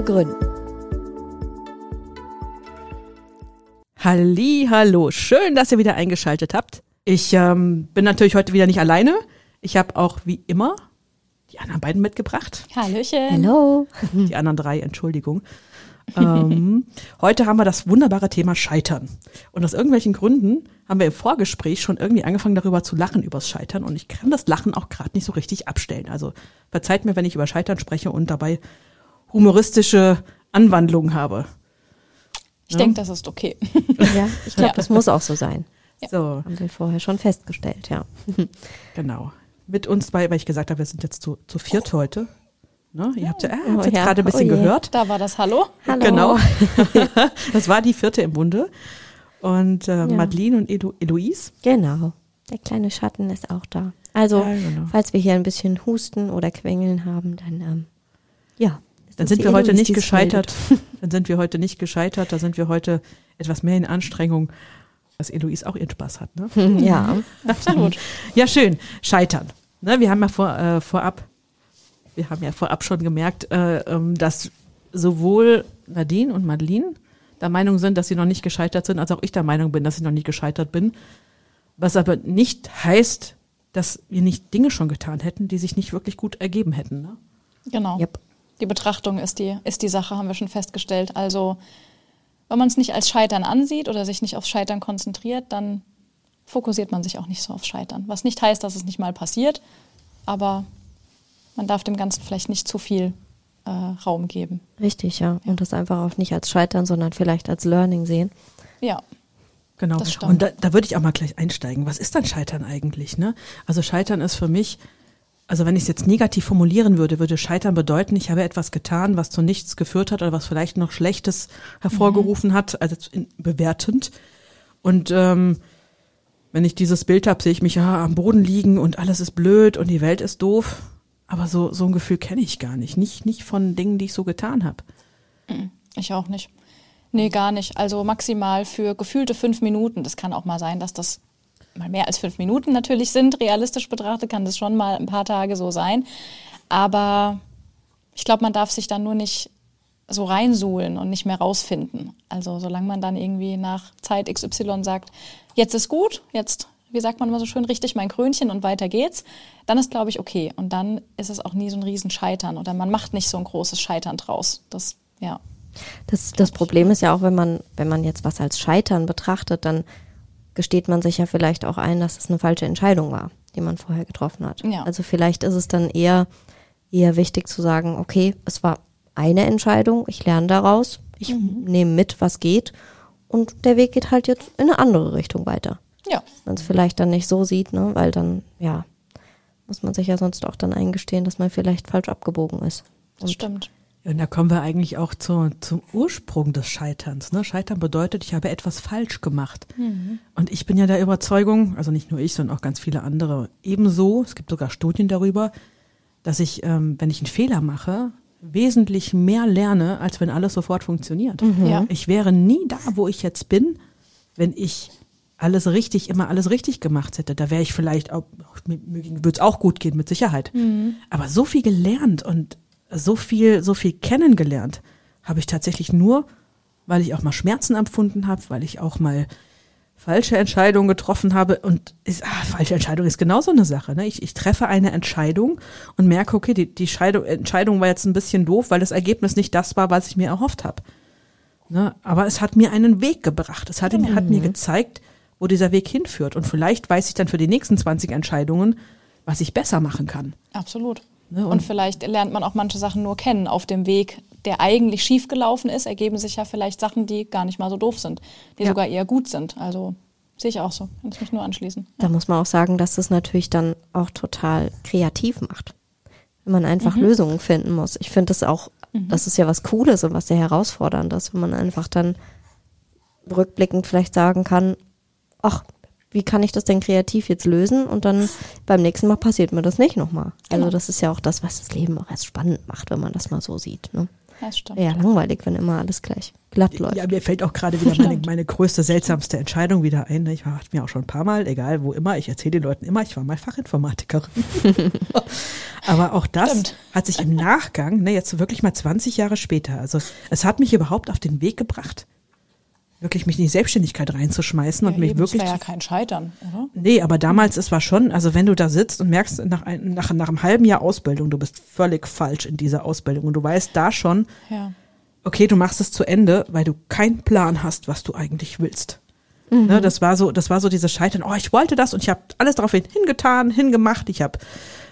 zu gründen. Halli, hallo, schön, dass ihr wieder eingeschaltet habt. Ich ähm, bin natürlich heute wieder nicht alleine. Ich habe auch wie immer die anderen beiden mitgebracht. Hallöchen. Hallo. Die anderen drei, Entschuldigung. ähm, heute haben wir das wunderbare Thema Scheitern. Und aus irgendwelchen Gründen haben wir im Vorgespräch schon irgendwie angefangen, darüber zu lachen, übers Scheitern. Und ich kann das Lachen auch gerade nicht so richtig abstellen. Also verzeiht mir, wenn ich über Scheitern spreche und dabei humoristische Anwandlungen habe. Ich denke, das ist okay. Ja, ich glaube, Ja. das muss auch so sein. So, Haben wir vorher schon festgestellt, ja. genau. Mit uns bei, weil ich gesagt habe, wir sind jetzt zu, zu viert heute. Ne? Ihr habt ja, äh, Oh jetzt ja, gerade ein bisschen oh gehört. Da war das Hallo. Hallo. Genau. das war die vierte im Bunde. Und äh, Madeline und Edu, Eloise. Genau. Der kleine Schatten ist auch da. Also, Ja, genau. falls wir hier ein bisschen Husten oder Quengeln haben, dann, ähm, ja. Dann sind wir heute nicht gescheitert. Dann sind wir heute nicht gescheitert. Da sind wir heute etwas mehr in Anstrengung, dass Eloise auch ihren Spaß hat. Ne? Ja. Absolut. Ja, schön. Scheitern. Ne, wir haben ja vor, äh, vorab, wir haben ja vorab schon gemerkt, äh, ähm, dass sowohl Nadine und Madeline der Meinung sind, dass sie noch nicht gescheitert sind, als auch ich der Meinung bin, dass ich noch nicht gescheitert bin. Was aber nicht heißt, dass wir nicht Dinge schon getan hätten, die sich nicht wirklich gut ergeben hätten. Ne? Genau. Yep. Die Betrachtung ist die, ist die Sache, haben wir schon festgestellt. Also, wenn man es nicht als Scheitern ansieht oder sich nicht aufs Scheitern konzentriert, dann fokussiert man sich auch nicht so aufs Scheitern. Was nicht heißt, dass es nicht mal passiert, aber man darf dem Ganzen vielleicht nicht zu viel äh, Raum geben. Richtig, ja. Und das einfach auch nicht als Scheitern, sondern vielleicht als Learning sehen. Ja, Genau. Und da, da würde ich auch mal gleich einsteigen. Was ist dann Scheitern eigentlich? Ne? Also Scheitern ist für mich, also wenn ich es jetzt negativ formulieren würde, würde Scheitern bedeuten, ich habe etwas getan, was zu nichts geführt hat oder was vielleicht noch Schlechtes hervorgerufen hat, also bewertend. Und ähm, wenn ich dieses Bild habe, sehe ich mich ja am Boden liegen und alles ist blöd und die Welt ist doof. Aber so, so ein Gefühl kenne ich gar nicht. Nicht, nicht von Dingen, die ich so getan habe. Ich auch nicht. Nee, gar nicht. Also maximal für gefühlte fünf Minuten. Das kann auch mal sein, dass das mal mehr als fünf Minuten natürlich sind. Realistisch betrachtet kann das schon mal ein paar Tage so sein. Aber ich glaube, man darf sich dann nur nicht so reinsuhlen und nicht mehr rausfinden. Also solange man dann irgendwie nach Zeit XY sagt, jetzt ist gut, jetzt, wie sagt man immer so schön, richtig mein Krönchen und weiter geht's, dann ist, glaube ich, okay. Und dann ist es auch nie so ein Riesenscheitern oder man macht nicht so ein großes Scheitern draus. Das, ja. Das, das Problem ist ja auch, wenn man, wenn man jetzt was als Scheitern betrachtet, dann gesteht man sich ja vielleicht auch ein, dass es eine falsche Entscheidung war, die man vorher getroffen hat. Ja. Also vielleicht ist es dann eher, eher wichtig zu sagen, okay, es war eine Entscheidung, ich lerne daraus, ich nehme mit, was geht und der Weg geht halt jetzt in eine andere Richtung weiter. Ja, Man es vielleicht dann nicht so sieht, ne, weil dann, ja, muss man sich ja sonst auch dann eingestehen, dass man vielleicht falsch abgebogen ist. das stimmt. Und da kommen wir eigentlich auch zu, zum Ursprung des Scheiterns. Ne? Scheitern bedeutet, ich habe etwas falsch gemacht. Und ich bin ja der Überzeugung, also nicht nur ich, sondern auch ganz viele andere, ebenso, es gibt sogar Studien darüber, dass ich, ähm, wenn ich einen Fehler mache, wesentlich mehr lerne, als wenn alles sofort funktioniert. Ja. Ich wäre nie da, wo ich jetzt bin, wenn ich alles richtig, immer alles richtig gemacht hätte. Da wäre ich vielleicht auch, mir, mir würde es auch gut gehen, mit Sicherheit. Aber so viel gelernt und so viel, so viel kennengelernt habe ich tatsächlich nur, weil ich auch mal Schmerzen empfunden habe, weil ich auch mal falsche Entscheidungen getroffen habe. Und ist, ah, falsche Entscheidung ist genauso eine Sache. Ne? Ich, ich treffe eine Entscheidung und merke, okay, die, die Scheidung, Entscheidung war jetzt ein bisschen doof, weil das Ergebnis nicht das war, was ich mir erhofft habe. Ne? Aber es hat mir einen Weg gebracht. Es hat, hat mir gezeigt, wo dieser Weg hinführt. Und vielleicht weiß ich dann für die nächsten 20 Entscheidungen, was ich besser machen kann. Absolut. Ne, und, und- vielleicht lernt man auch manche Sachen nur kennen auf dem Weg, der eigentlich schief gelaufen ist, ergeben sich ja vielleicht Sachen, die gar nicht mal so doof sind, die Ja. sogar eher gut sind. Also sehe ich auch so. Kann ich mich nur anschließen. Da muss man auch sagen, dass das natürlich dann auch total kreativ macht. Wenn man einfach Lösungen finden muss. Ich finde das auch das ist ja was Cooles und was sehr herausforderndes, wenn man einfach dann rückblickend vielleicht sagen kann, ach, wie kann ich das denn kreativ jetzt lösen? Und dann beim nächsten Mal passiert mir das nicht nochmal. Also Genau. das ist ja auch das, was das Leben auch erst spannend macht, wenn man das mal so sieht. Ne? Ja, das stimmt. Ja, langweilig, wenn immer alles gleich glatt läuft. Ja, mir fällt auch gerade wieder meine, meine größte, seltsamste Entscheidung wieder ein. ne? Ich war mir auch schon ein paar Mal, egal wo immer, ich erzähle den Leuten immer, ich war mal Fachinformatikerin. Aber auch das Stimmt. hat sich im Nachgang, ne, jetzt wirklich mal 20 Jahre später, also es hat mich überhaupt auf den Weg gebracht, wirklich mich in die Selbstständigkeit reinzuschmeißen und Ja, mich eben, wirklich Das wäre ja kein Scheitern, oder? Nee, aber damals, es war schon, also wenn du da sitzt und merkst, nach, ein, nach, nach einem halben Jahr Ausbildung, du bist völlig falsch in dieser Ausbildung und du weißt da schon, Ja. okay, du machst es zu Ende, weil du keinen Plan hast, was du eigentlich willst. Ne, das war so, das war so dieses Scheitern. Oh, ich wollte das und ich habe alles darauf hin- hingetan, hingemacht. Ich habe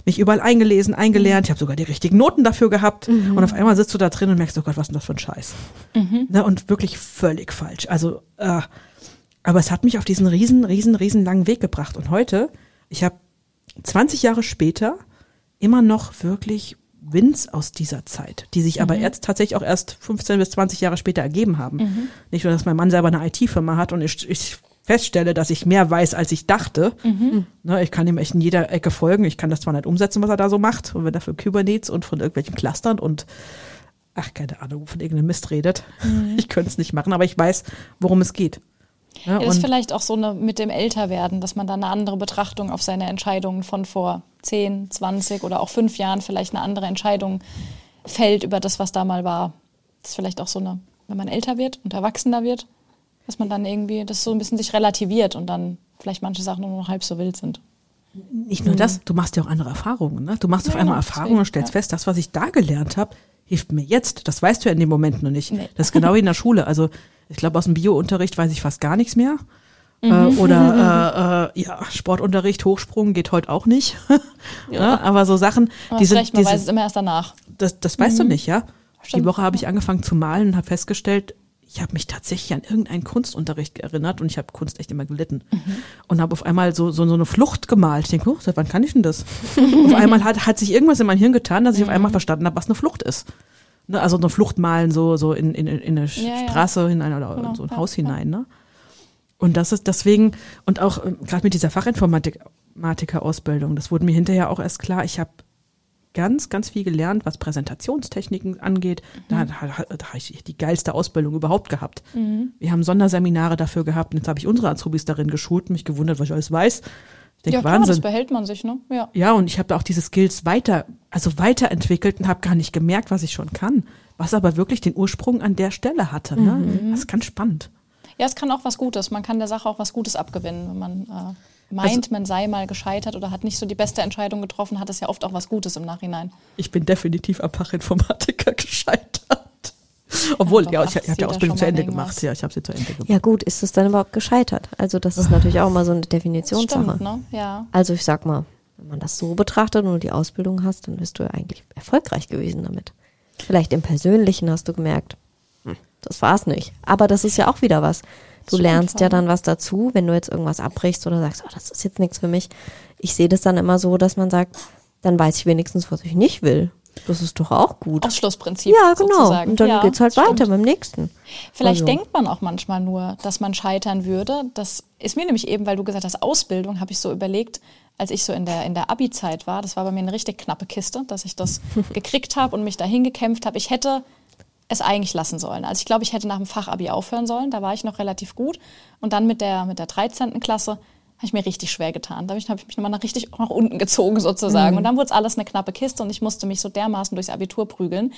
mich überall eingelesen, eingelernt. Ich habe sogar die richtigen Noten dafür gehabt. Und auf einmal sitzt du da drin und merkst, oh Gott, was ist denn das für ein Scheiß? Ne, und wirklich völlig falsch. Also, äh, aber es hat mich auf diesen riesen, riesen, riesen langen Weg gebracht. Und heute, ich habe 20 Jahre später immer noch wirklich Wins aus dieser Zeit, die sich aber jetzt tatsächlich auch erst 15 bis 20 Jahre später ergeben haben. Nicht nur, dass mein Mann selber eine IT-Firma hat und ich, ich feststelle, dass ich mehr weiß, als ich dachte. Ne, ich kann ihm echt in jeder Ecke folgen. Ich kann das zwar nicht umsetzen, was er da so macht, und wenn er für Kubernetes und von irgendwelchen Clustern und ach, keine Ahnung, von irgendeinem Mist redet. Ich könnte es nicht machen, aber ich weiß, worum es geht. Ja, Ja, das ist vielleicht auch so eine mit dem Älterwerden, dass man dann eine andere Betrachtung auf seine Entscheidungen von vor 10, 20 oder auch fünf Jahren vielleicht eine andere Entscheidung fällt über das, was da mal war. Das ist vielleicht auch so eine, wenn man älter wird und erwachsener wird, dass man dann irgendwie das so ein bisschen sich relativiert und dann vielleicht manche Sachen nur noch halb so wild sind. Nicht nur das, du machst ja auch andere Erfahrungen. Ne? Du machst auf Ja, einmal genau, Erfahrungen deswegen, und stellst ja. fest, das, was ich da gelernt habe, hilft mir jetzt. Das weißt du ja in dem Moment noch nicht. Nee. Das ist genau wie in der Schule. Also ich glaube, aus dem Biounterricht weiß ich fast gar nichts mehr. Mhm. Äh, oder äh, äh, ja, Sportunterricht, Hochsprung geht heute auch nicht. ja. Aber so Sachen, Aber die hast sind, recht, man die weiß es sind immer erst danach. das, das weißt du nicht, ja? Die Stimmt. Woche habe ich angefangen zu malen und habe festgestellt, ich habe mich tatsächlich an irgendeinen Kunstunterricht erinnert und ich habe Kunst echt immer gelitten. Und habe auf einmal so, so, so eine Flucht gemalt. Ich denke, oh, seit wann kann ich denn das? auf einmal hat, hat sich irgendwas in mein Hirn getan, dass ich auf einmal verstanden habe, was eine Flucht ist. Ne, also eine Flucht malen, so, so in, in, in eine Ja, ja. Straße hinein oder Genau, in so ein ja, Haus ja. hinein. Ne? Und das ist deswegen, und auch ähm, gerade mit dieser Fachinformatiker-Ausbildung, das wurde mir hinterher auch erst klar, ich habe ganz, ganz viel gelernt, was Präsentationstechniken angeht. Da, da, da habe ich die geilste Ausbildung überhaupt gehabt. Wir haben Sonderseminare dafür gehabt und jetzt habe ich unsere Azubis darin geschult und mich gewundert, was ich alles weiß. Ich denke, ja, klar, das Wahnsinn. behält man sich, ne? Ja. Ja, und ich habe da auch diese Skills weiter, also weiterentwickelt und habe gar nicht gemerkt, was ich schon kann. Was aber wirklich den Ursprung an der Stelle hatte. Ne? Das ist ganz spannend. Ja, es kann auch was Gutes. Man kann der Sache auch was Gutes abgewinnen. Wenn man äh, meint, Also- man sei mal gescheitert oder hat nicht so die beste Entscheidung getroffen, hat es ja oft auch was Gutes im Nachhinein. Ich bin definitiv am Fachinformatiker gescheitert. Obwohl, Ja, ich, ich habe die Ausbildung zu Ende gemacht. Ja, ich habe sie zu Ende gemacht. Ja gut, ist es dann überhaupt gescheitert? Also das ist natürlich auch mal so eine Definitionssache. Stimmt, ne? Ja. Also ich sag mal, wenn man das so betrachtet und du die Ausbildung hast, dann bist du ja eigentlich erfolgreich gewesen damit. Vielleicht im Persönlichen hast du gemerkt, hm, das war's nicht. Aber das ist ja auch wieder was. Du lernst ja schon. dann was dazu, wenn du jetzt irgendwas abbrichst oder sagst, oh, das ist jetzt nichts für mich. Ich sehe das dann immer so, dass man sagt, dann weiß ich wenigstens, was ich nicht will. Das ist doch auch gut. Ausschlussprinzip. Ja, genau. sozusagen. Und dann ja, geht's halt stimmt. weiter beim nächsten. Vielleicht Also- denkt man auch manchmal nur, dass man scheitern würde. Das ist mir nämlich eben, weil du gesagt hast, Ausbildung, habe ich so überlegt, als ich so in der, in der Abi-Zeit war, das war bei mir eine richtig knappe Kiste, dass ich das gekriegt habe und mich dahin gekämpft habe. Ich hätte es eigentlich lassen sollen. Also ich glaube, ich hätte nach dem Fachabi aufhören sollen. Da war ich noch relativ gut. Und dann mit der, mit der 13. Klasse habe ich mir richtig schwer getan. Da habe ich, mich nochmal nach richtig nach unten gezogen sozusagen. Und dann wurde es alles eine knappe Kiste und ich musste mich so dermaßen durchs Abitur prügeln,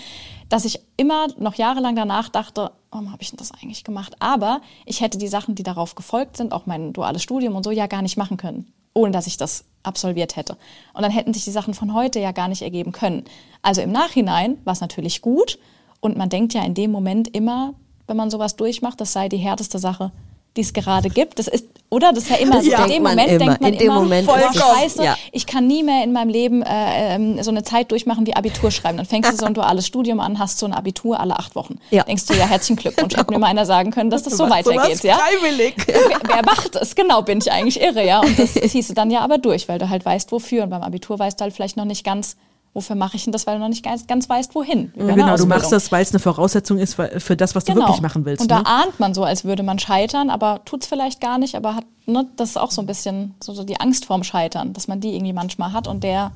dass ich immer noch jahrelang danach dachte, warum habe ich denn das eigentlich gemacht? Aber ich hätte die Sachen, die darauf gefolgt sind, auch mein duales Studium und so, ja gar nicht machen können, ohne dass ich das absolviert hätte. Und dann hätten sich die Sachen von heute ja gar nicht ergeben können. Also im Nachhinein war es natürlich gut und man denkt ja in dem Moment immer, wenn man sowas durchmacht, das sei die härteste Sache, die es gerade gibt. Das ist, oder? Das ist ja immer so. Ja. in dem Moment immer. denkt man In dem immer, Moment voll scheiße, ja. ich kann nie mehr in meinem Leben äh, ähm, so eine Zeit durchmachen wie Abitur schreiben. Dann fängst du so ein duales Studium an, hast so ein Abitur alle acht Wochen. Ja. Denkst du, ja, herzlichen Glückwunsch. Hätte mir mal einer sagen können, dass das so machst weitergeht. Ja? freiwillig. Wer, wer macht es? Genau, bin ich eigentlich irre, ja. Und das ziehst du dann ja aber durch, weil du halt weißt, wofür. Und beim Abitur weißt du halt vielleicht noch nicht ganz, wofür mache ich denn das, weil du noch nicht ganz, ganz weißt, wohin. Ja, genau, du machst das, weil es eine Voraussetzung ist für das, was du genau. wirklich machen willst. Und ne? da ahnt man so, als würde man scheitern, aber tut es vielleicht gar nicht, aber hat, ne, das ist auch so ein bisschen so, so die Angst vorm Scheitern, dass man die irgendwie manchmal hat und der,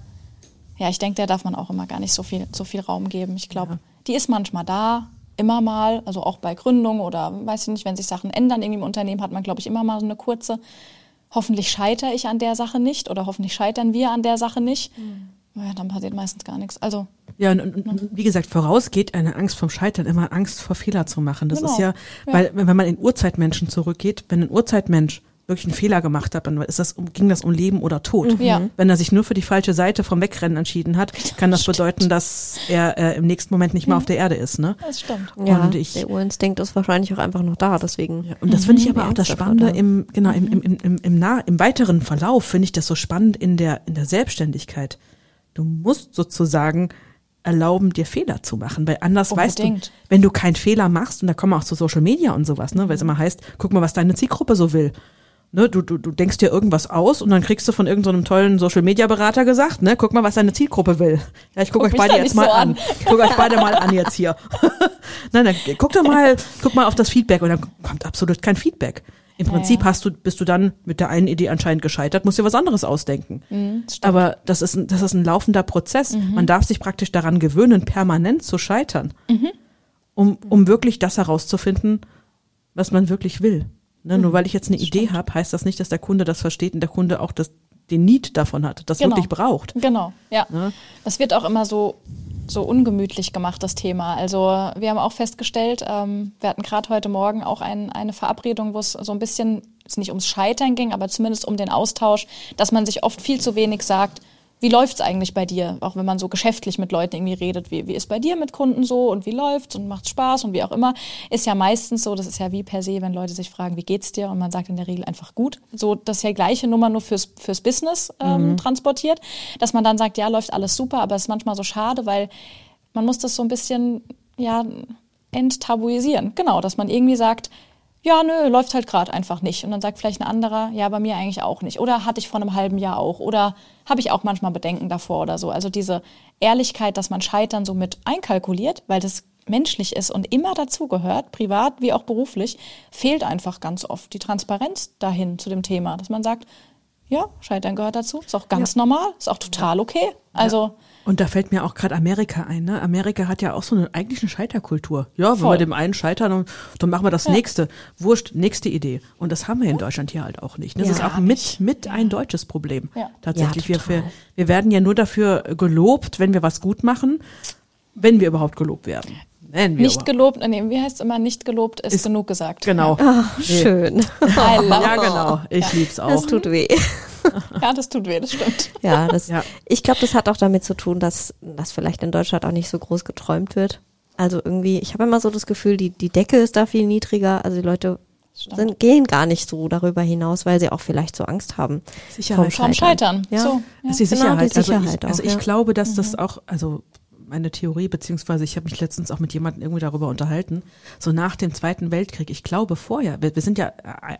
ja, ich denke, der darf man auch immer gar nicht so viel, so viel Raum geben. Ich glaube, ja. die ist manchmal da, immer mal, also auch bei Gründung oder weiß ich nicht, wenn sich Sachen ändern irgendwie im Unternehmen, hat man, glaube ich, immer mal so eine kurze, hoffentlich scheitere ich an der Sache nicht oder hoffentlich scheitern wir an der Sache nicht. Mhm. Ja, dann passiert meistens gar nichts. Also ja, und, und, und, wie gesagt, vorausgeht eine Angst vom Scheitern immer Angst vor Fehler zu machen. Das genau. ist ja, weil ja. wenn man in Urzeitmenschen zurückgeht, wenn ein Urzeitmensch wirklich einen Fehler gemacht hat, dann ist das, ging das um Leben oder Tod. Mhm. Ja. Wenn er sich nur für die falsche Seite vom Wegrennen entschieden hat, kann das stimmt. bedeuten, dass er äh, im nächsten Moment nicht mehr mhm. auf der Erde ist. Ne? Das stimmt. Ja, und ich, der Urinstinkt ist wahrscheinlich auch einfach noch da, deswegen. Ja, und das finde ich aber auch das Spannende im, genau, im, im, im, im, im, nah, im weiteren Verlauf finde ich das so spannend in der, in der Selbstständigkeit. Du musst sozusagen erlauben, dir Fehler zu machen, weil anders Unbedingt. weißt du, wenn du keinen Fehler machst, und da kommen wir auch zu Social Media und sowas, ne, weil es immer heißt, guck mal, was deine Zielgruppe so will. Ne, du, du, du denkst dir irgendwas aus und dann kriegst du von irgendeinem so tollen Social Media Berater gesagt, ne, guck mal, was deine Zielgruppe will. Ja, ich guck, guck euch beide jetzt mal so an. an. Ich guck euch beide mal an jetzt hier. Nein, dann guck doch mal, guck mal auf das Feedback und dann kommt absolut kein Feedback. Im Prinzip ja, ja. hast du, bist du dann mit der einen Idee anscheinend gescheitert, musst dir was anderes ausdenken. Mhm, Aber das ist, ein, das ist ein laufender Prozess. Mhm. Man darf sich praktisch daran gewöhnen, permanent zu scheitern, mhm. um, um wirklich das herauszufinden, was man wirklich will. Ne, nur mhm. weil ich jetzt eine das Idee habe, heißt das nicht, dass der Kunde das versteht und der Kunde auch das, den Need davon hat, das genau. wirklich braucht. Genau, ja. Ne? Das wird auch immer so so ungemütlich gemacht, das Thema. Also wir haben auch festgestellt, ähm, wir hatten gerade heute Morgen auch ein, eine Verabredung, wo es so ein bisschen, es nicht ums Scheitern ging, aber zumindest um den Austausch, dass man sich oft viel zu wenig sagt, wie läuft es eigentlich bei dir? Auch wenn man so geschäftlich mit Leuten irgendwie redet, wie, wie ist bei dir mit Kunden so und wie läuft's und macht Spaß und wie auch immer, ist ja meistens so, das ist ja wie per se, wenn Leute sich fragen, wie geht's dir? Und man sagt in der Regel einfach gut. So, das ist ja gleiche Nummer nur fürs, fürs Business ähm, mhm. transportiert, dass man dann sagt, ja, läuft alles super, aber es ist manchmal so schade, weil man muss das so ein bisschen, ja, enttabuisieren. Genau, dass man irgendwie sagt, ja, nö, läuft halt gerade einfach nicht. Und dann sagt vielleicht ein anderer, ja, bei mir eigentlich auch nicht. Oder hatte ich vor einem halben Jahr auch. Oder habe ich auch manchmal Bedenken davor oder so. Also diese Ehrlichkeit, dass man Scheitern so mit einkalkuliert, weil das menschlich ist und immer dazugehört, privat wie auch beruflich, fehlt einfach ganz oft die Transparenz dahin zu dem Thema, dass man sagt, ja, Scheitern gehört dazu, ist auch ganz ja. normal, ist auch total okay. Also ja. Und da fällt mir auch gerade Amerika ein. Ne? Amerika hat ja auch so eine eigentlich eine Scheiterkultur. Ja, wenn wir dem einen scheitern, dann machen wir das ja. nächste. Wurscht, nächste Idee. Und das haben wir in Deutschland hier halt auch nicht. Ne? Das ja, ist auch mit, mit ein deutsches Problem. Ja. Tatsächlich. wir, wir, wir werden ja nur dafür gelobt, wenn wir was gut machen, wenn wir überhaupt gelobt werden. Nicht aber. gelobt, nee, wie heißt es immer, nicht gelobt ist, ist genug gesagt. Genau. Ach, schön. ja, genau. Ich lieb's auch. Das tut weh. ja, das tut weh, das stimmt. Ja, das, ja. ich glaube, das hat auch damit zu tun, dass das vielleicht in Deutschland auch nicht so groß geträumt wird. Also irgendwie, ich habe immer so das Gefühl, die, die Decke ist da viel niedriger. Also die Leute sind, gehen gar nicht so darüber hinaus, weil sie auch vielleicht so Angst haben. Sicherheit. Vom Scheitern. Ja. So, ja. Das ist die Sicherheit. Genau, die Sicherheit also ich, also ich glaube, dass mhm. das auch, also meine Theorie, beziehungsweise ich habe mich letztens auch mit jemandem irgendwie darüber unterhalten, so nach dem Zweiten Weltkrieg, ich glaube vorher, wir, wir sind ja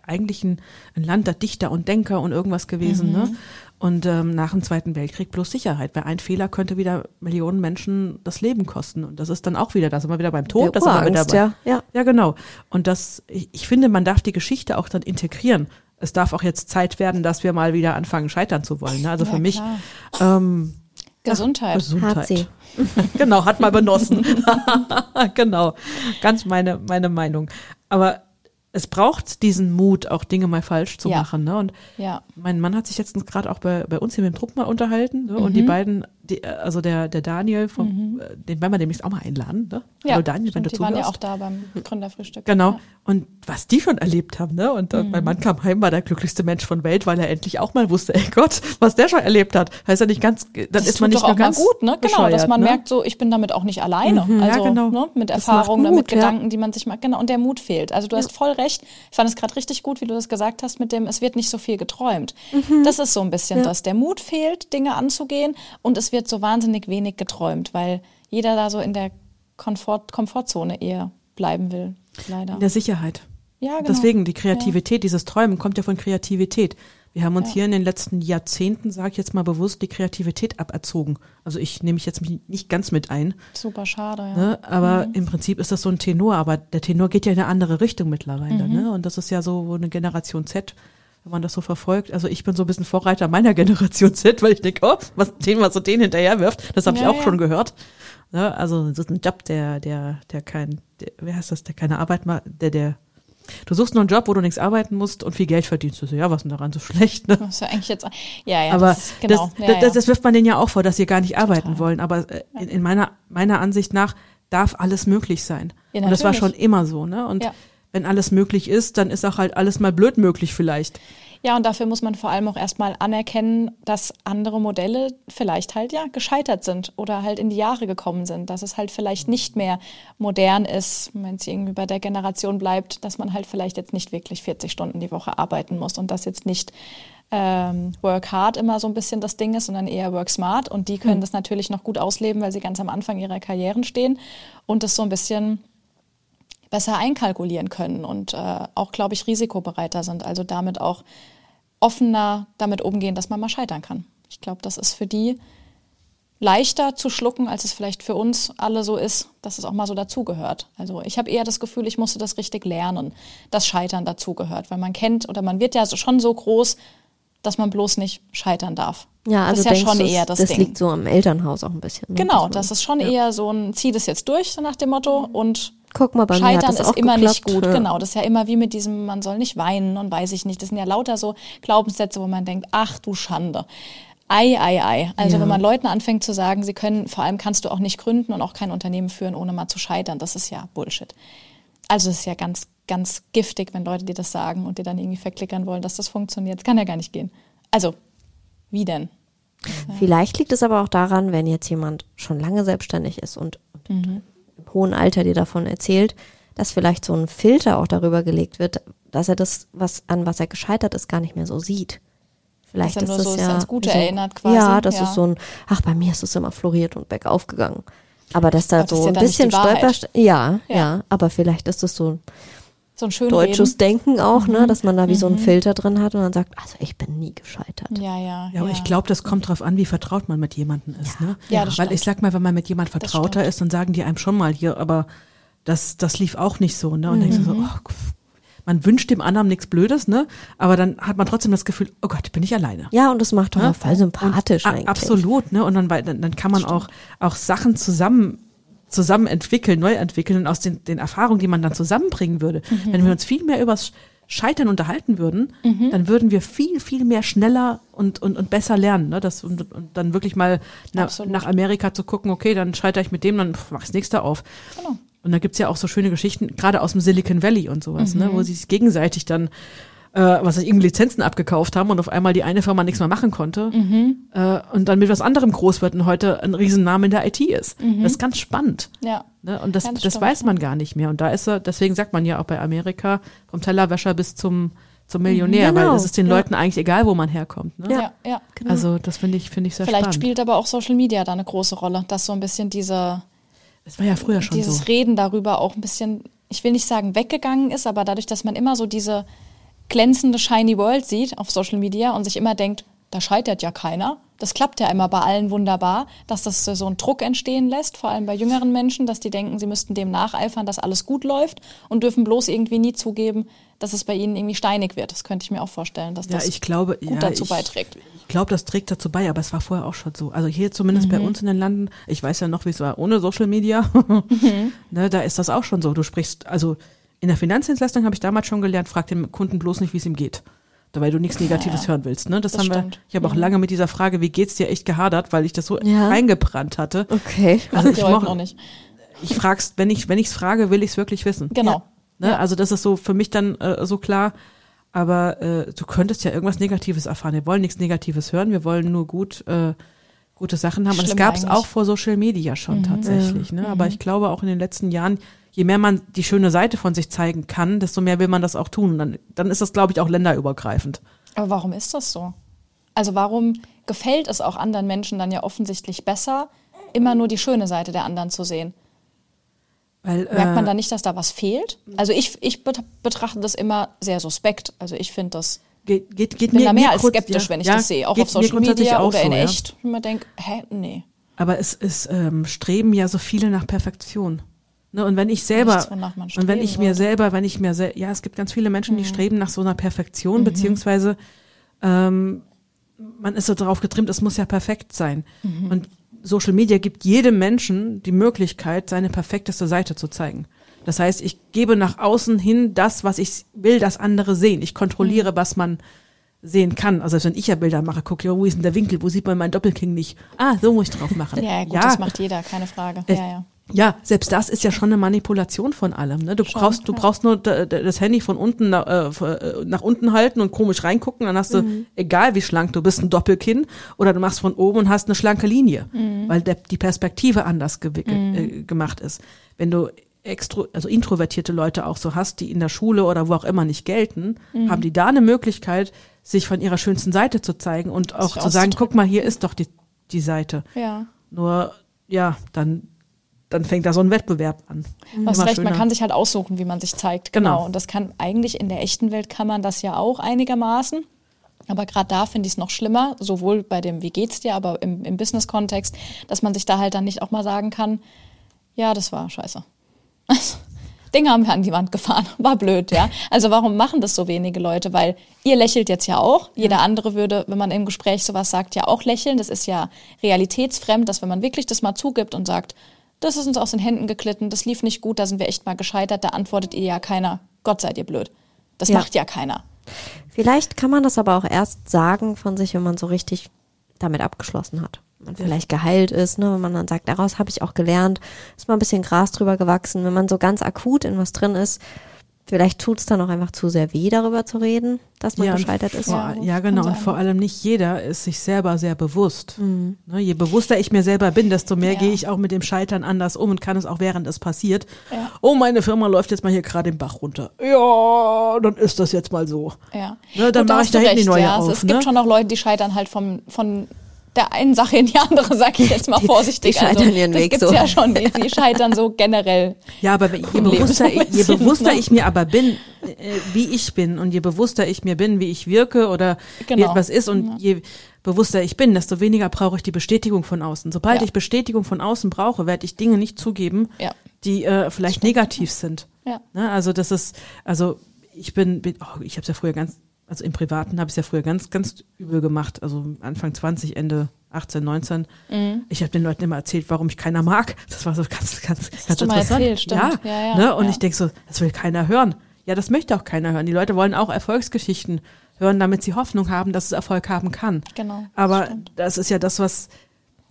eigentlich ein, ein, Land der Dichter und Denker und irgendwas gewesen, ne? mhm. ne? Und ähm, nach dem Zweiten Weltkrieg bloß Sicherheit, weil ein Fehler könnte wieder Millionen Menschen das Leben kosten. Und das ist dann auch wieder, da sind wir wieder beim Tod, das sind wir wieder bei, ja, ja. ja, genau. Und das, ich, ich finde, man darf die Geschichte auch dann integrieren es darf auch jetzt Zeit werden, dass wir mal wieder anfangen, scheitern zu wollen. Ne? Also ja, für mich ähm, Gesundheit. Gesundheit. genau, hat mal benossen. genau, ganz meine, meine Meinung. Aber es braucht diesen Mut, auch Dinge mal falsch zu ja. machen. Ne? Und ja. mein Mann hat sich jetzt gerade auch bei, bei uns hier mit dem Druck mal unterhalten. Ne? Mhm. Und die mhm. beiden, die, also der, der Daniel, vom, mhm. Äh, den werden wir demnächst auch mal einladen. Ne? Ja, Hallo Daniel, stimmt, wenn du die zuhörst. waren ja auch da beim Gründerfrühstück. Genau. Ja. Und was die schon erlebt haben. Ne? Und äh, mhm. mein Mann kam heim, war der glücklichste Mensch von Welt, weil er endlich auch mal wusste, ey Gott, was der schon erlebt hat. Heißt ja nicht ganz, dann das ist man nicht nur ganz gut, ne? Genau, dass man ne? merkt, so ich bin damit auch nicht alleine. Mhm, also ja, genau. ne? mit Erfahrungen, mit Gedanken, die man sich macht. Genau, und der Mut fehlt. Also du hast voll recht. Ich fand es gerade richtig gut, wie du das gesagt hast, mit dem, es wird nicht so viel geträumt. Mhm. Das ist so ein bisschen ja. das. Der Mut fehlt, Dinge anzugehen und es wird so wahnsinnig wenig geträumt, weil jeder da so in der Komfort Komfortzone eher bleiben will, leider. In der Sicherheit. Ja, genau. Deswegen, die Kreativität, ja. dieses Träumen kommt ja von Kreativität. Wir haben uns Ja. hier in den letzten Jahrzehnten, sage ich jetzt mal bewusst, die Kreativität aberzogen. Also ich nehme mich jetzt nicht ganz mit ein, Super schade, ja. ne? aber Mhm. im Prinzip ist das so ein Tenor, aber der Tenor geht ja in eine andere Richtung mittlerweile. Mhm. Ne? Und das ist ja so eine Generation Z, wenn man das so verfolgt. Also ich bin so ein bisschen Vorreiter meiner Generation Z, weil ich denke, oh, was den, was so den hinterher wirft, das habe ich Ja, auch ja. schon gehört. Ne? Also das ist ein Job, der, der, der kein, der, wer heißt das, der keine Arbeit macht, der, der Du suchst nur einen Job, wo du nichts arbeiten musst und viel Geld verdienst. Du so, ja, was ist denn daran so schlecht? Ne? Das ist ja eigentlich jetzt, ja, ja, aber das ist, genau. das, ja, das, ja. das wirft man denen ja auch vor, dass sie gar nicht arbeiten Total. wollen. Aber äh, in, in meiner, meiner Ansicht nach darf alles möglich sein. Ja, und das war schon immer so. Ne? Und Ja. Wenn alles möglich ist, dann ist auch halt alles mal blöd möglich vielleicht. Ja, und dafür muss man vor allem auch erstmal anerkennen, dass andere Modelle vielleicht halt ja gescheitert sind oder halt in die Jahre gekommen sind, dass es halt vielleicht nicht mehr modern ist, wenn es irgendwie bei der Generation bleibt, dass man halt vielleicht jetzt nicht wirklich 40 Stunden die Woche arbeiten muss und dass jetzt nicht ähm, Work Hard immer so ein bisschen das Ding ist, sondern eher Work Smart. Und die können das natürlich noch gut ausleben, weil sie ganz am Anfang ihrer Karrieren stehen und das so ein bisschen besser einkalkulieren können und äh, auch, glaube ich, risikobereiter sind. Also damit auch offener damit umgehen, dass man mal scheitern kann. Ich glaube, das ist für die leichter zu schlucken, als es vielleicht für uns alle so ist, dass es auch mal so dazugehört. Also ich habe eher das Gefühl, ich musste das richtig lernen, dass Scheitern dazugehört, weil man kennt oder man wird ja schon so groß, dass man bloß nicht scheitern darf. Ja, also das ist ja denkst schon eher das, das, das Ding. liegt so am Elternhaus auch ein bisschen. ne? Genau, das ist schon eher so ein, zieh das jetzt durch, so nach dem Motto. Und Guck mal, bei mir hat Scheitern das ist auch immer nicht geklappt. gut. Ja. Genau, das ist ja immer wie mit diesem, man soll nicht weinen und weiß ich nicht. Das sind ja lauter so Glaubenssätze, wo man denkt, ach du Schande. Ei, ei, ei. Also Ja. wenn man Leuten anfängt zu sagen, sie können, vor allem kannst du auch nicht gründen und auch kein Unternehmen führen, ohne mal zu scheitern, das ist ja Bullshit. Also es ist ja ganz, ganz giftig, wenn Leute dir das sagen und dir dann irgendwie verklickern wollen, dass das funktioniert. Das kann ja gar nicht gehen. Also, wie denn? Vielleicht liegt es aber auch daran, wenn jetzt jemand schon lange selbstständig ist und, und Mhm. Im hohen Alter dir davon erzählt, dass vielleicht so ein Filter auch darüber gelegt wird, dass er das, was an was er gescheitert ist, gar nicht mehr so sieht. Vielleicht Dass er ist nur das so ja ans Gute so, erinnert quasi, Ja, das ja. ist so ein, ach, bei mir ist es immer floriert und bergauf gegangen. Aber dass da Aber das ist so ja ein bisschen. Stolperst ja, ja, Ja. aber vielleicht ist es so ein So ein schön deutsches Denken auch, Mhm. ne, dass man da wie so einen Filter drin hat und dann sagt, also ich bin nie gescheitert. Ja, ja. Ja, aber ich glaube, das kommt drauf an, wie vertraut man mit jemandem ist. Ne? Ja, das Weil stimmt. ich sag mal, wenn man mit jemand vertrauter ist, dann sagen die einem schon mal hier, aber das, das lief auch nicht so. Ne? Und denkst du so, Mhm. oh, man wünscht dem anderen nichts Blödes, ne? aber dann hat man trotzdem das Gefühl, oh Gott, bin ich alleine. Ja, und das macht doch Ne? auch voll sympathisch A- eigentlich. Absolut, ne? Und dann, dann, dann kann man auch, auch Sachen zusammen zusammen entwickeln, neu entwickeln und aus den, den Erfahrungen, die man dann zusammenbringen würde. Mhm. Wenn wir uns viel mehr übers Scheitern unterhalten würden, dann würden wir viel, viel mehr schneller und, und, und besser lernen. Ne? Das, und, und dann wirklich mal na, nach Amerika zu gucken, okay, dann scheitere ich mit dem, dann mach ich das nächste auf. Genau. Und da gibt's ja auch so schöne Geschichten, gerade aus dem Silicon Valley und sowas, ne, wo Mhm. sie sich gegenseitig dann, äh, was ich, irgendwie Lizenzen abgekauft haben und auf einmal die eine Firma nichts mehr machen konnte Mhm. äh, und dann mit was anderem groß wird und heute ein Riesenname in der IT ist. Das ist ganz spannend. Ja. Ne? Und das, Ganz das stimmt, weiß man gar nicht mehr. Und da ist er, deswegen sagt man ja auch bei Amerika, vom Tellerwäscher bis zum, zum Millionär, Genau, weil es ist den ja. Leuten eigentlich egal, wo man herkommt. Ne? Ja, ja. Also das finde ich, finde ich sehr Vielleicht spannend. spielt aber auch Social Media da eine große Rolle, dass so ein bisschen diese, das war ja früher schon dieses so. Reden darüber auch ein bisschen, ich will nicht sagen weggegangen ist, aber dadurch, dass man immer so diese glänzende Shiny World sieht auf Social Media und sich immer denkt, da scheitert ja keiner. Das klappt ja immer bei allen wunderbar, dass das so einen Druck entstehen lässt, vor allem bei jüngeren Menschen, dass die denken, sie müssten dem nacheifern, dass alles gut läuft und dürfen bloß irgendwie nie zugeben, dass es bei ihnen irgendwie steinig wird. Das könnte ich mir auch vorstellen, dass Ja, das ich glaube, gut ja, dazu ich, beiträgt. Ich glaube, das trägt dazu bei, aber es war vorher auch schon so. Also hier zumindest Mhm. bei uns in den Landen, ich weiß ja noch, wie es war ohne Social Media, Mhm. ne, da ist das auch schon so. Du sprichst, also in der Finanzdienstleistung habe ich damals schon gelernt, frag den Kunden bloß nicht, wie es ihm geht. Weil du nichts Negatives ja. hören willst. Ne? Das, Das haben wir, stimmt. Mhm. ich habe auch lange mit dieser Frage, wie geht's dir, echt gehadert, weil ich das so Ja. eingebrannt hatte. Okay. Also Habt ich moch- noch nicht. ich frag's, wenn ich wenn ich's frage, will ich's wirklich wissen. Genau. Ne? Also das ist so für mich dann äh, so klar. Aber äh, du könntest ja irgendwas Negatives erfahren. Wir wollen nichts Negatives hören. Wir wollen nur gut äh, gute Sachen haben. Und das Schlimm gab es auch vor Social Media schon tatsächlich. Ne? Aber ich glaube auch in den letzten Jahren, je mehr man die schöne Seite von sich zeigen kann, desto mehr will man das auch tun. Dann, dann ist das, glaube ich, auch länderübergreifend. Aber warum ist das so? Also warum gefällt es auch anderen Menschen dann ja offensichtlich besser, immer nur die schöne Seite der anderen zu sehen? Weil, Merkt man äh, da nicht, dass da was fehlt? Also ich, ich bet- betrachte das immer sehr suspekt. Also ich finde das geht, geht, geht bin mir, da mehr als kurz- skeptisch, ja, wenn ich ja, das sehe, auch geht auf Social Media oder in so, ja. echt. Und man denkt, hä, nee. Aber es, es ähm, streben ja so viele nach Perfektion. Ne? Und wenn ich selber, Nichts, und wenn ich mir sollte. selber, wenn ich mir sel ja, es gibt ganz viele Menschen, Mhm. die streben nach so einer Perfektion, beziehungsweise ähm, man ist so darauf getrimmt, es muss ja perfekt sein. Mhm. Und Social Media gibt jedem Menschen die Möglichkeit, seine perfekteste Seite zu zeigen. Das heißt, ich gebe nach außen hin das, was ich will, dass andere sehen. Ich kontrolliere, Mhm. was man sehen kann. Also wenn ich ja Bilder mache, gucke, ja, wo ist denn der Winkel? Wo sieht man meinen Doppelking nicht? Ah, so muss ich drauf machen. Ja, ja, gut, das macht jeder, keine Frage. Äh, Ja, ja. Ja, selbst das ist ja schon eine Manipulation von allem. Ne? Du Schon, brauchst, du brauchst nur da- da- das Handy von unten nach, äh, äh, nach unten halten und komisch reingucken, dann hast du, Mhm. egal wie schlank du bist, ein Doppelkinn oder du machst von oben und hast eine schlanke Linie, Mhm. weil der, die Perspektive anders gewickelt, äh, gemacht ist. Wenn du extro, also introvertierte Leute auch so hast, die in der Schule oder wo auch immer nicht gelten, Mhm. haben die da eine Möglichkeit, sich von ihrer schönsten Seite zu zeigen und auch Sich zu sagen, guck mal, hier ist doch die, die Seite. ja. Nur, ja, dann, dann fängt da so ein Wettbewerb an. Du hast recht, man kann sich halt aussuchen, wie man sich zeigt. Genau. Genau. Und das kann eigentlich in der echten Welt kann man das ja auch einigermaßen. Aber gerade da finde ich es noch schlimmer, sowohl bei dem Wie geht's dir, aber im, im Business-Kontext, dass man sich da halt dann nicht auch mal sagen kann, ja, das war scheiße. Dinge haben wir an die Wand gefahren. War blöd, ja. Also warum machen das so wenige Leute? Weil ihr lächelt jetzt ja auch. Jeder andere würde, wenn man im Gespräch sowas sagt, ja auch lächeln. Das ist ja realitätsfremd, dass wenn man wirklich das mal zugibt und sagt, das ist uns aus den Händen geglitten, das lief nicht gut, da sind wir echt mal gescheitert, da antwortet ihr ja keiner, Gott seid ihr blöd. Das Ja. macht ja keiner. Vielleicht kann man das aber auch erst sagen von sich, wenn man so richtig damit abgeschlossen hat. Wenn man vielleicht geheilt ist, ne? wenn man dann sagt, daraus habe ich auch gelernt, ist mal ein bisschen Gras drüber gewachsen. Wenn man so ganz akut in was drin ist, vielleicht tut es dann auch einfach zu sehr weh, darüber zu reden, dass man und gescheitert ist. Vor, Ja, ja, genau. Und vor allem nicht jeder ist sich selber sehr bewusst. Ne, je bewusster ich mir selber bin, desto mehr Ja. gehe ich auch mit dem Scheitern anders um und kann es auch während es passiert. Ja. Oh, meine Firma läuft jetzt mal hier gerade den Bach runter. Ja, dann ist das jetzt mal so. Ja. Ne, dann mache ich da hinten die neue ja. auf. Es, es ne? gibt schon noch Leute, die scheitern halt vom, von der einen Sache in die andere, sag ich jetzt mal Die- vorsichtig. die scheitern also, ihren das Weg gibt's so. ja schon. Die, die scheitern so generell. Ja, aber je bewusster, ich, je bewusster ich mir aber bin, äh, wie ich bin und je bewusster ich mir bin, wie ich wirke oder wie Genau. etwas ist und je bewusster ich bin, desto weniger brauche ich die Bestätigung von außen. Sobald Ja. ich Bestätigung von außen brauche, werde ich Dinge nicht zugeben, Ja. die äh, vielleicht negativ sind. Ja. Ne? Also das ist, also ich bin, bin oh, ich habe es ja früher ganz, also im Privaten habe ich es ja früher ganz, ganz übel gemacht. Also Anfang 20, Ende 18, 19. Mhm. Ich habe den Leuten immer erzählt, warum ich keiner mag. Das war so ganz, ganz, ganz du mal interessant. erzählt, stimmt. Ja, Ja, ja, ne? Und ja. ich denk so, das will keiner hören. Ja, das möchte auch keiner hören. Die Leute wollen auch Erfolgsgeschichten hören, damit sie Hoffnung haben, dass es Erfolg haben kann. Genau, das Aber stimmt. das ist ja das, was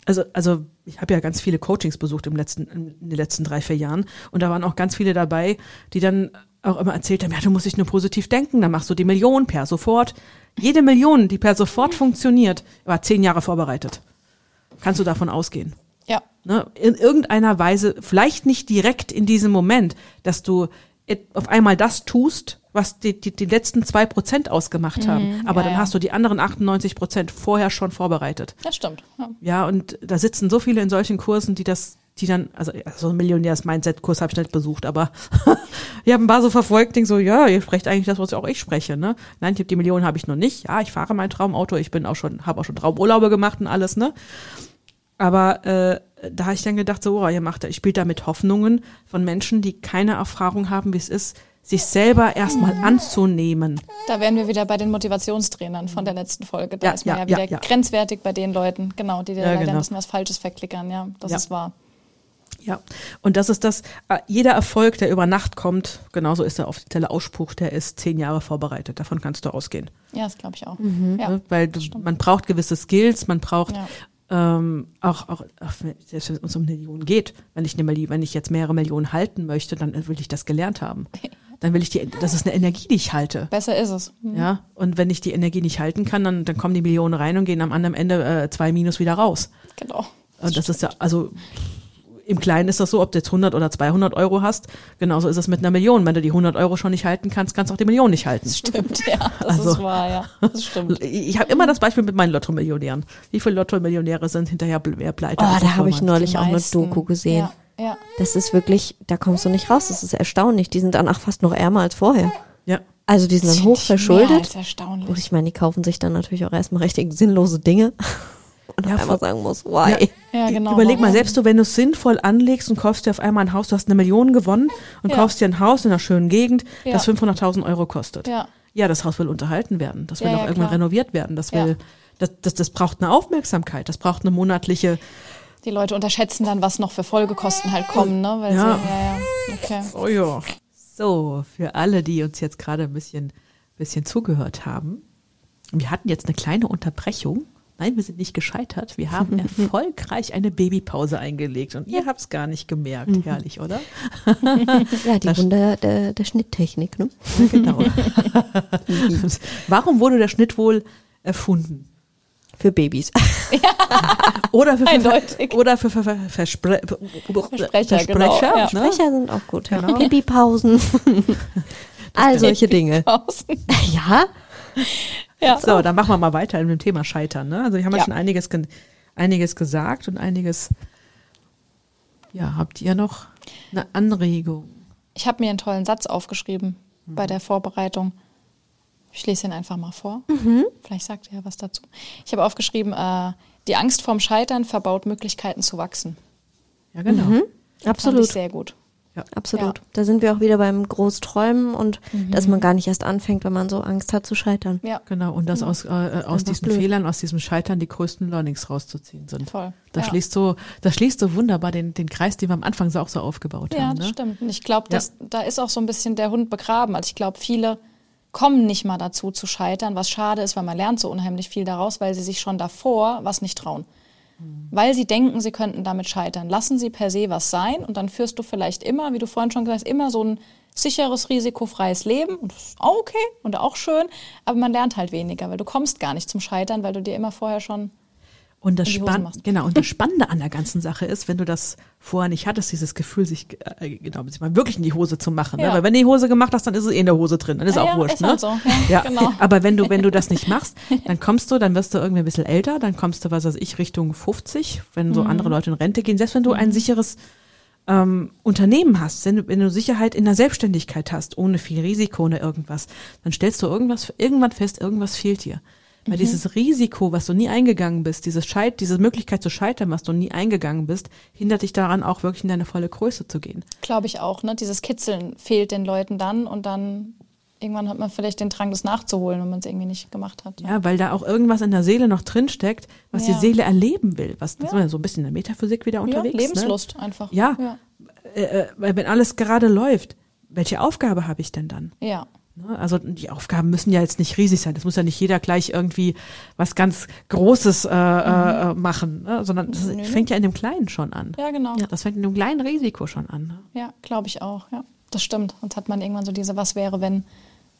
also, also ich habe ja ganz viele Coachings besucht im letzten, in den letzten drei, vier Jahren. Und da waren auch ganz viele dabei, die dann auch immer erzählt haben, ja, du musst dich nur positiv denken, dann machst du die Million per sofort. Jede Million, die per sofort funktioniert, war zehn Jahre vorbereitet. Kannst du davon ausgehen? Ja. Ne? In irgendeiner Weise, vielleicht nicht direkt in diesem Moment, dass du auf einmal das tust, was die, die, die letzten zwei Prozent ausgemacht haben. Aber ja, dann ja. hast du die anderen 98 Prozent vorher schon vorbereitet. Das stimmt. Ja. Ja, und da sitzen so viele in solchen Kursen, die das, die dann, also so ein Millionärs-Mindset-Kurs habe ich nicht besucht, aber ich habe ein paar so verfolgt, denk so, ja, ihr sprecht eigentlich das, was auch ich spreche, ne? Nein, hab die Millionen habe ich noch nicht. Ja, ich fahre mein Traumauto, ich bin auch schon, habe auch schon Traumurlaube gemacht und alles, ne? Aber äh, da habe ich dann gedacht, so, oh, ihr macht, ich spielt da mit Hoffnungen von Menschen, die keine Erfahrung haben, wie es ist, sich selber erstmal anzunehmen. Da wären wir wieder bei den Motivationstrainern von der letzten Folge. Da Ja, ist man ja, ja, wieder ja, grenzwertig bei den Leuten, genau, die dir leider genau. ein bisschen was Falsches verklickern. Ja, das ist wahr. Ja, und das ist das, äh, jeder Erfolg, der über Nacht kommt, genauso ist der offizielle Ausspruch, der ist zehn Jahre vorbereitet. Davon kannst du ausgehen. Ja, das glaube ich auch. Mhm. Ja. ne? Weil du, man braucht gewisse Skills, man braucht Ja. ähm, auch, auch, selbst wenn es um Millionen geht, wenn ich, eine, wenn ich jetzt mehrere Millionen halten möchte, dann will ich das gelernt haben. Dann will ich die, das ist eine Energie, die ich halte. Besser ist es. Mhm. Ja, und wenn ich die Energie nicht halten kann, dann, dann kommen die Millionen rein und gehen am anderen Ende äh, zwei Minus wieder raus. Genau. Und das ist ja, also im Kleinen ist das so, ob du jetzt 100 oder 200 Euro hast, genauso ist es mit einer Million. Wenn du die 100 Euro schon nicht halten kannst, kannst du auch die Million nicht halten. Stimmt, ja. Das Also- ist wahr, ja. Das stimmt. Ich habe immer das Beispiel mit meinen Lotto-Millionären. Wie viele Lotto-Millionäre sind hinterher mehr pleite? Oh, da habe ich neulich auch eine. Doku gesehen. Ja, ja. Das ist wirklich, da kommst du nicht raus. Das ist erstaunlich. Die sind danach fast noch ärmer als vorher. Ja, Also die sind dann hoch Mehr verschuldet. als Gut, erstaunlich. ich meine, die kaufen sich dann natürlich auch erstmal richtig sinnlose Dinge. Und Ja, auf einmal sagen muss, why? Ja, genau. Überleg mal, warum? selbst du, wenn du es sinnvoll anlegst und kaufst dir auf einmal ein Haus, du hast eine Million gewonnen und Ja. kaufst dir ein Haus in einer schönen Gegend, Ja. das 500.000 Euro kostet. Ja. Ja, das Haus will unterhalten werden. Das will Ja, auch ja, irgendwann klar. renoviert werden. Das Ja. will, das, das, das braucht eine Aufmerksamkeit. Das braucht eine monatliche, Die Leute unterschätzen dann, was noch für Folgekosten halt kommen, ne? Weil Ja. sie, ja, ja. Okay. oh ja. So, für alle, die uns jetzt gerade ein bisschen, bisschen zugehört haben. Wir hatten jetzt eine kleine Unterbrechung. Nein, wir sind nicht gescheitert. Wir haben erfolgreich eine Babypause eingelegt und ihr habt es gar nicht gemerkt. Herrlich, oder? Ja, die Wunder der, der Schnitttechnik, ne? Genau. Warum wurde der Schnitt wohl erfunden? Für Babys. Oder für, Eindeutig. oder für, für, für Verspre Versprecher, genau, ja. ne? Sprecher sind auch gut. Genau. Pipi-Pausen. All solche Dinge. Pausen. Ja, Ja. So, dann machen wir mal weiter mit dem Thema Scheitern. Ne? Also wir haben ja, Ja. schon einiges, ge- einiges gesagt und einiges. Ja, habt ihr noch eine Anregung? Ich habe mir einen tollen Satz aufgeschrieben Mhm. bei der Vorbereitung. Ich lese ihn einfach mal vor. Vielleicht sagt er ja was dazu. Ich habe aufgeschrieben, äh, die Angst vorm Scheitern verbaut Möglichkeiten zu wachsen. Ja, genau. Fand ich absolut. sehr gut. Absolut. Ja. Da sind wir auch wieder beim Großträumen und dass man gar nicht erst anfängt, wenn man so Angst hat zu scheitern. Ja, Genau, und dass aus, äh, aus diesen blöd. Fehlern, aus diesem Scheitern die größten Learnings rauszuziehen sind. Voll. Das, Ja. schließt so, das schließt so wunderbar den, den Kreis, den wir am Anfang so auch so aufgebaut Ja, haben. das Ne? stimmt. Und ich glaube, Ja. da ist auch so ein bisschen der Hund begraben. Also ich glaube, viele kommen nicht mal dazu zu scheitern, was schade ist, weil man lernt so unheimlich viel daraus, weil sie sich schon davor was nicht trauen. Weil sie denken, sie könnten damit scheitern. Lassen sie per se was sein und dann führst du vielleicht immer, wie du vorhin schon gesagt hast, immer so ein sicheres, risikofreies Leben. Und das ist auch okay und auch schön, aber man lernt halt weniger, weil du kommst gar nicht zum Scheitern, weil du dir immer vorher schon Und das, Spann genau, und das Spannende an der ganzen Sache ist, wenn du das vorher nicht hattest, dieses Gefühl, sich, äh, genau, sich mal wirklich in die Hose zu machen. Ne? Ja. Weil wenn du die Hose gemacht hast, dann ist es eh in der Hose drin. Dann ist Ja, auch ja, wurscht. ist ne? halt so. Ja, genau. Aber wenn du, wenn du das nicht machst, dann kommst du, dann wirst du irgendwie ein bisschen älter, dann kommst du, was weiß ich, Richtung 50, wenn Mhm. so andere Leute in Rente gehen. Selbst wenn du ein sicheres ähm, Unternehmen hast, wenn du, wenn du Sicherheit in der Selbstständigkeit hast, ohne viel Risiko oder irgendwas, dann stellst du irgendwas, irgendwann fest, irgendwas fehlt dir. Mhm. Weil dieses Risiko, was du nie eingegangen bist, dieses Scheit, diese Möglichkeit zu scheitern, was du nie eingegangen bist, hindert dich daran, auch wirklich in deine volle Größe zu gehen. Glaube ich auch, ne? Dieses Kitzeln fehlt den Leuten dann und dann irgendwann hat man vielleicht den Drang, das nachzuholen, wenn man es irgendwie nicht gemacht hat. Ja, weil da auch irgendwas in der Seele noch drin steckt, was die Ja. Seele erleben will. Was das Ja. wir so ein bisschen in der Metaphysik wieder Ja, unterwegs. Lebenslust einfach. Ne? Ja. ja. Äh, äh, weil wenn alles gerade läuft, welche Aufgabe habe ich denn dann? Ja. Ne? Also die Aufgaben müssen ja jetzt nicht riesig sein. Das muss ja nicht jeder gleich irgendwie was ganz Großes äh, äh, machen, ne? sondern das Mhm. Nö, fängt ja in dem Kleinen schon an. Ja, genau. Ja, Das fängt in dem kleinen Risiko schon an. Ne? glaube ich auch. Ja, das stimmt. Sonst hat man irgendwann so diese Was wäre, wenn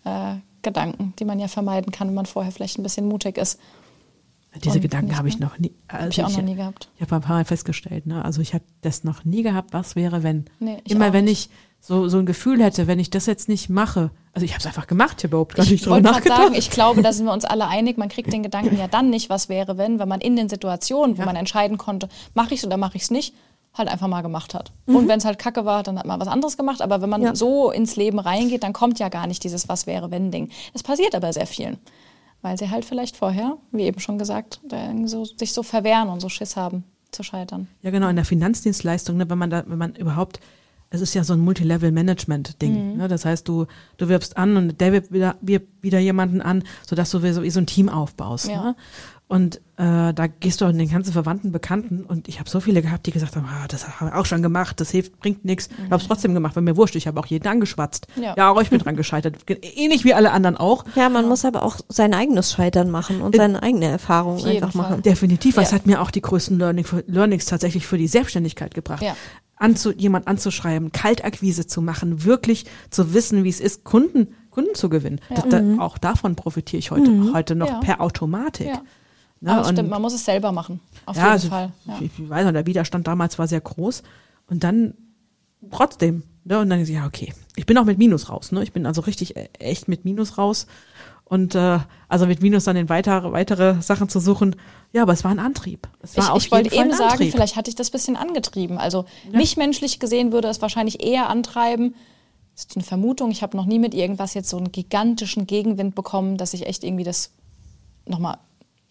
äh, Gedanken, die man ja vermeiden kann, wenn man vorher vielleicht ein bisschen mutig ist. Diese Und Gedanken habe ich noch nie. Also ich auch noch nie gehabt. Ich habe ein paar Mal festgestellt, ne? Also ich habe das noch nie gehabt, was wäre, wenn. Nee, ich Immer wenn ich so, so ein Gefühl hätte, wenn ich das jetzt nicht mache. Also ich habe es einfach gemacht, ich habe überhaupt gar nicht Ich drüber nachgedacht. sagen, ich glaube, da sind wir uns alle einig, man kriegt den Gedanken ja dann nicht, was wäre, wenn, wenn man in den Situationen, wo Ja. man entscheiden konnte, mache ich es oder mache ich es nicht, halt einfach mal gemacht hat. Mhm. Und wenn es halt kacke war, dann hat man was anderes gemacht. Aber wenn man Ja. so ins Leben reingeht, dann kommt ja gar nicht dieses Was wäre, wenn Ding. Das passiert aber sehr vielen. Weil sie halt vielleicht vorher, wie eben schon gesagt, so, sich so verwehren und so Schiss haben zu scheitern. Ja, genau, in der Finanzdienstleistung, ne, wenn man da, wenn man überhaupt, es ist ja so ein Multilevel-Management-Ding. Ne? Das heißt, du, du wirbst an und der wirbt wieder, wirbt wieder jemanden an, sodass du wie so, wie so ein Team aufbaust. Ja. Ne? Und äh, da gehst du an den ganzen Verwandten, Bekannten und ich habe so viele gehabt, die gesagt haben, ah, das habe ich auch schon gemacht, das hilft, bringt nichts. Ich habe es trotzdem gemacht, weil mir wurscht, ich habe auch jeden angeschwatzt. Ja. ja, auch ich bin dran gescheitert. Ähnlich wie alle anderen auch. Ja, man muss aber auch sein eigenes Scheitern machen und seine eigene Erfahrung einfach Fall. machen. Definitiv, was Ja. hat mir auch die größten Learning, Learnings tatsächlich für die Selbstständigkeit gebracht. Ja. Anzu, jemand anzuschreiben, Kaltakquise zu machen, wirklich zu wissen, wie es ist, Kunden, Kunden zu gewinnen. Das, da, auch davon profitiere ich heute, heute noch Ja. per Automatik. Ja. Ne, Aber und- stimmt, man muss es selber machen. Auf ja, jeden also, Fall. Ja. Ich, ich weiß noch, der Widerstand damals war sehr groß. Und dann trotzdem. Ne, und dann ist ja, okay. Ich bin auch mit Minus raus. Ne? Ich bin also richtig äh, echt mit Minus raus. Und äh, also mit Minus dann in weitere, weitere Sachen zu suchen. Ja, aber es war ein Antrieb. Es war Ich, auf ich wollte eben ein sagen, Antrieb. vielleicht hatte ich das bisschen angetrieben. Also mich menschlich gesehen würde es wahrscheinlich eher antreiben, Das ist eine Vermutung. Ich habe noch nie mit irgendwas jetzt so einen gigantischen Gegenwind bekommen, dass ich echt irgendwie das nochmal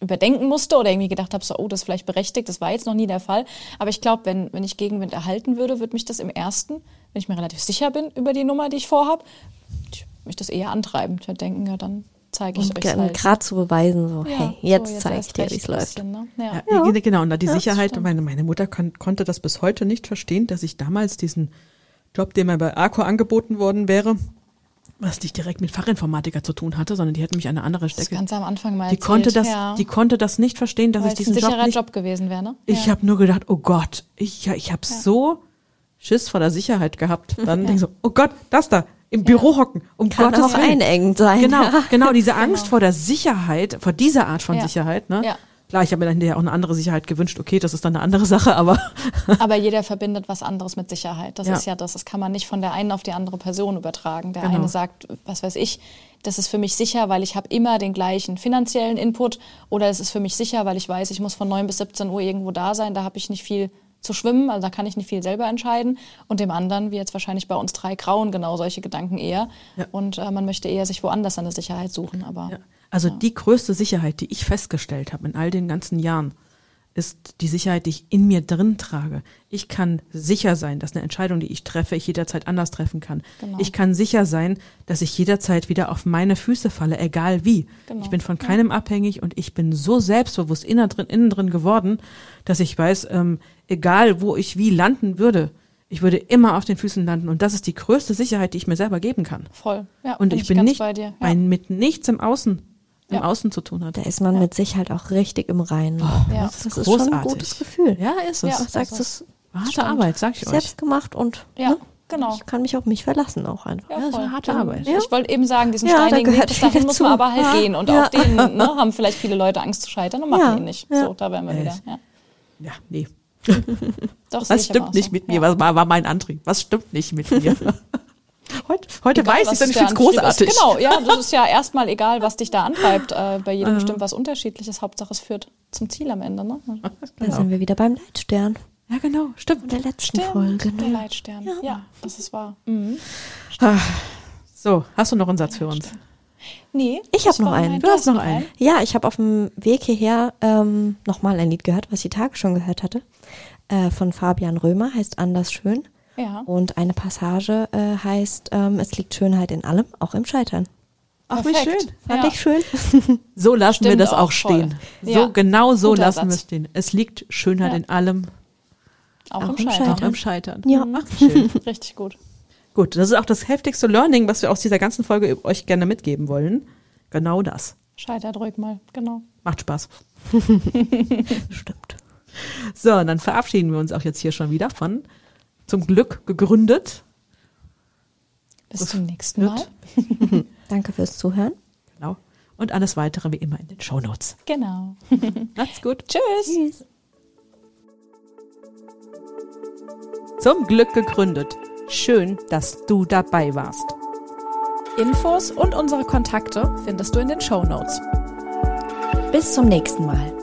überdenken musste oder irgendwie gedacht habe, so, oh, das ist vielleicht berechtigt. Das war jetzt noch nie der Fall. Aber ich glaube, wenn, wenn ich Gegenwind erhalten würde, würde mich das im ersten, wenn ich mir relativ sicher bin über die Nummer, die ich vorhabe, mich das eher antreiben. Ich würde denken, ja, dann zeige ich Und euch gerade halt. zu beweisen, so, Ja, hey, jetzt so, zeige ich dir, wie es läuft. bisschen, Ne? Ja. Ja, die- Genau, und die Ja, das Sicherheit, meine, meine Mutter kon konnte das bis heute nicht verstehen, dass ich damals diesen Job, der mir bei Arco angeboten worden wäre, was nicht direkt mit Fachinformatiker zu tun hatte, sondern die hätte mich an eine andere Stelle. ganz am Anfang mal Die erzählt. konnte das, ja. die konnte das nicht verstehen, dass Weil ich diesen Job nicht. Job gewesen wäre, ne? Ich ja. habe nur gedacht, oh Gott, ich, ja, ich habe so Schiss vor der Sicherheit gehabt. Dann denke ich so, oh Gott, das da im Büro hocken, um Kann Gottes auch Willen. einengend sein. Genau, Ja. genau, diese Angst vor der Sicherheit, vor dieser Art von Ja. Sicherheit, ne? Ja. Klar, ich habe mir dann hinterher auch eine andere Sicherheit gewünscht. Okay, das ist dann eine andere Sache, aber Aber jeder verbindet was anderes mit Sicherheit. Das Ja. ist ja das. Das kann man nicht von der einen auf die andere Person übertragen. Der Genau. eine sagt, was weiß ich, das ist für mich sicher, weil ich habe immer den gleichen finanziellen Input. Oder es ist für mich sicher, weil ich weiß, ich muss von 9 bis 17 Uhr irgendwo da sein. Da habe ich nicht viel zu schwimmen, also da kann ich nicht viel selber entscheiden. Und dem anderen, wie jetzt wahrscheinlich bei uns drei Grauen, genau solche Gedanken eher. Ja. Und äh, man möchte eher sich woanders eine Sicherheit suchen. Aber Ja. Also die größte Sicherheit, die ich festgestellt habe in all den ganzen Jahren, ist die Sicherheit, die ich in mir drin trage. Ich kann sicher sein, dass eine Entscheidung, die ich treffe, ich jederzeit anders treffen kann. Genau. Ich kann sicher sein, dass ich jederzeit wieder auf meine Füße falle, egal wie. Genau. Ich bin von keinem abhängig und ich bin so selbstbewusst innen drin, innen drin geworden, dass ich weiß, ähm, egal wo ich wie landen würde, ich würde immer auf den Füßen landen. Und das ist die größte Sicherheit, die ich mir selber geben kann. voll. Ja, Und bin ich bin ganz nicht bei dir. bei, Ja. mit nichts im Außen, im Ja. Außen zu tun hat. Da ist man mit sich halt auch richtig im Reinen. Ja. Das ist, ist schon ein großartig. gutes Gefühl. Ja, ist es. Ja. Sagst das es Harte Stimmt. Arbeit, sag ich euch. selbst gemacht und Ja, ne? genau. ich kann mich auf mich verlassen auch einfach. Ja, Ja, das eine harte Arbeit. Ich wollte eben sagen, diesen Ja, da steinigen Weg gehört bis dahin muss man aber halt Ja. gehen. Und Ja. auch den ne, haben vielleicht viele Leute Angst zu scheitern und machen Ja. ihn nicht. Ja. So, da wären wir Ja, wieder. Ja. Ja, nee. Doch, aber stimmt nicht so. mit mir? Ja. Was war, war mein Antrieb? Was stimmt nicht mit mir? heute heute Egal, weiß ich es und ich der finde es großartig. Ist. Genau, ja, das ist ja erstmal egal, was dich da antreibt. Äh, bei jedem bestimmt was Unterschiedliches. Hauptsache, es führt zum Ziel am Ende. Ne? Da sind wir wieder beim Leitstern Ja, genau, stimmt. der letzten Stimmt, Folge. der Ne? Leitstern. Ja. das ist wahr. Mhm. So, hast du noch einen Satz für uns? Nee, Ich hab das noch einen. Du hast noch einen. Ja, ich habe auf dem Weg hierher ähm, nochmal ein Lied gehört, was ich die Tage schon gehört hatte. Äh, von Fabian Römer, heißt Anders Schön. Ja. Und eine Passage äh, heißt, ähm, es liegt Schönheit in allem, auch im Scheitern. Ach, wie schön. Fand Ja. ich schön. So lassen wir Stimmt das auch auch voll. stehen. So Ja. genau so Guter lassen wir es Satz. stehen. Es liegt Schönheit Ja. in allem, Auch, Auch im Scheitern. auch im Scheitern. Ja. Ach, schön. Richtig gut. Gut, das ist auch das heftigste Learning, was wir aus dieser ganzen Folge euch gerne mitgeben wollen. Genau das. Scheitert ruhig mal, genau. Macht Spaß. Stimmt. So, und dann verabschieden wir uns auch jetzt hier schon wieder von zum Glück gegründet. Bis Das zum nächsten Mal. Danke fürs Zuhören. Genau. Und alles weitere wie immer in den Shownotes. Genau. Macht's gut. Tschüss. Tschüss. Zum Glück gegründet. Schön, dass du dabei warst. Infos und unsere Kontakte findest du in den Show Notes. Bis zum nächsten Mal.